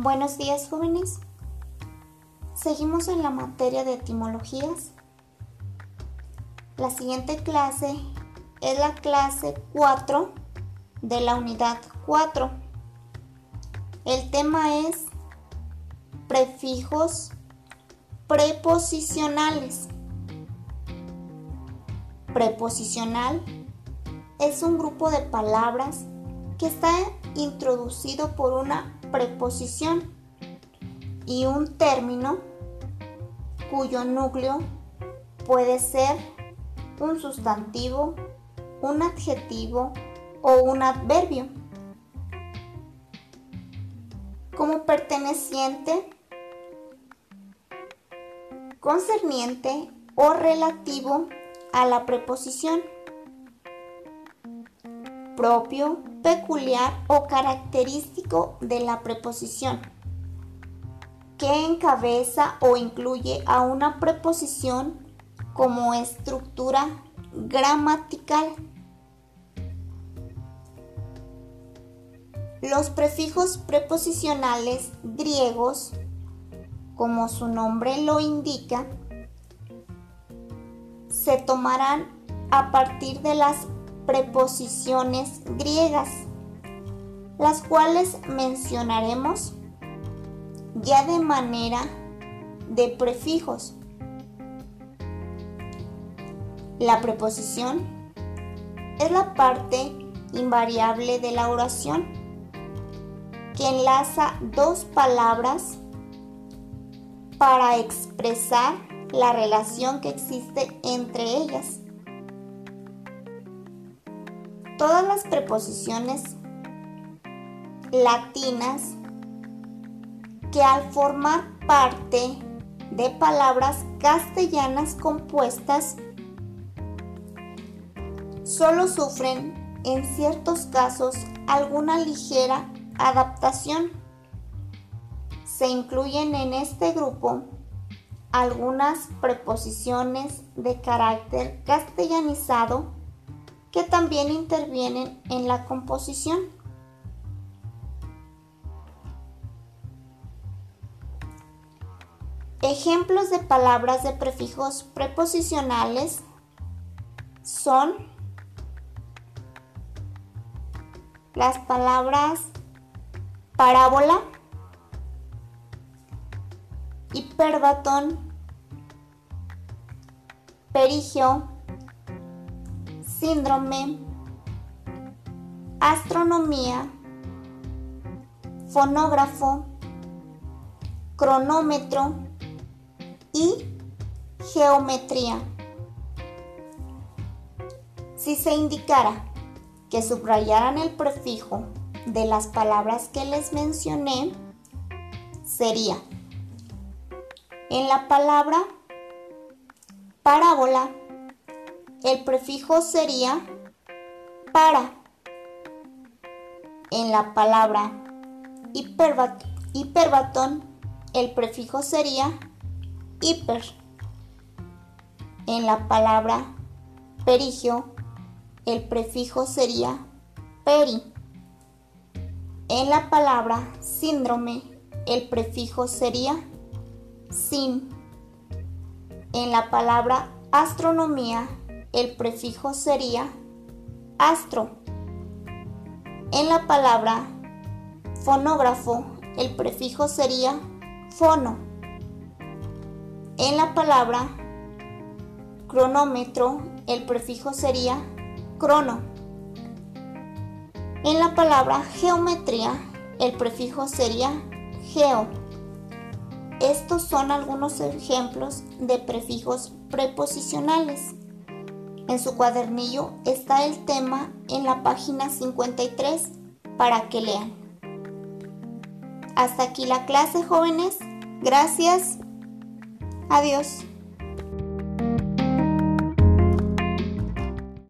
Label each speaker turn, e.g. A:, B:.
A: Buenos días jóvenes. Seguimos en la materia de etimologías. La siguiente clase es la clase 4 de la unidad 4. El tema es prefijos preposicionales. Preposicional es un grupo de palabras que está introducido por una preposición y un término cuyo núcleo puede ser un sustantivo, un adjetivo o un adverbio. Como perteneciente, concerniente o relativo a la preposición propio, peculiar o característico de la preposición, que encabeza o incluye a una preposición como estructura gramatical. Los prefijos preposicionales griegos, como su nombre lo indica, se tomarán a partir de las preposiciones griegas, las cuales mencionaremos ya de manera de prefijos. La preposición es la parte invariable de la oración que enlaza dos palabras para expresar la relación que existe entre ellas. Todas las preposiciones latinas que al formar parte de palabras castellanas compuestas solo sufren en ciertos casos alguna ligera adaptación. Se incluyen en este grupo algunas preposiciones de carácter castellanizado que también intervienen en la composición. Ejemplos de palabras de prefijos preposicionales son las palabras parábola, hiperbatón, perigio, síndrome, astronomía, fonógrafo, cronómetro y geometría. Si se indicara que subrayaran el prefijo de las palabras que les mencioné, sería en la palabra parábola el prefijo sería para. En la palabra hiperbatón, el prefijo sería hiper. En la palabra perigio, el prefijo sería peri. En la palabra síndrome, el prefijo sería sin. En la palabra astronomía, el prefijo sería astro. En la palabra fonógrafo, el prefijo sería fono. En la palabra cronómetro, el prefijo sería crono. En la palabra geometría, el prefijo sería geo. Estos son algunos ejemplos de prefijos preposicionales. En su cuadernillo está el tema en la página 53 para que lean. Hasta aquí la clase, jóvenes. Gracias. Adiós.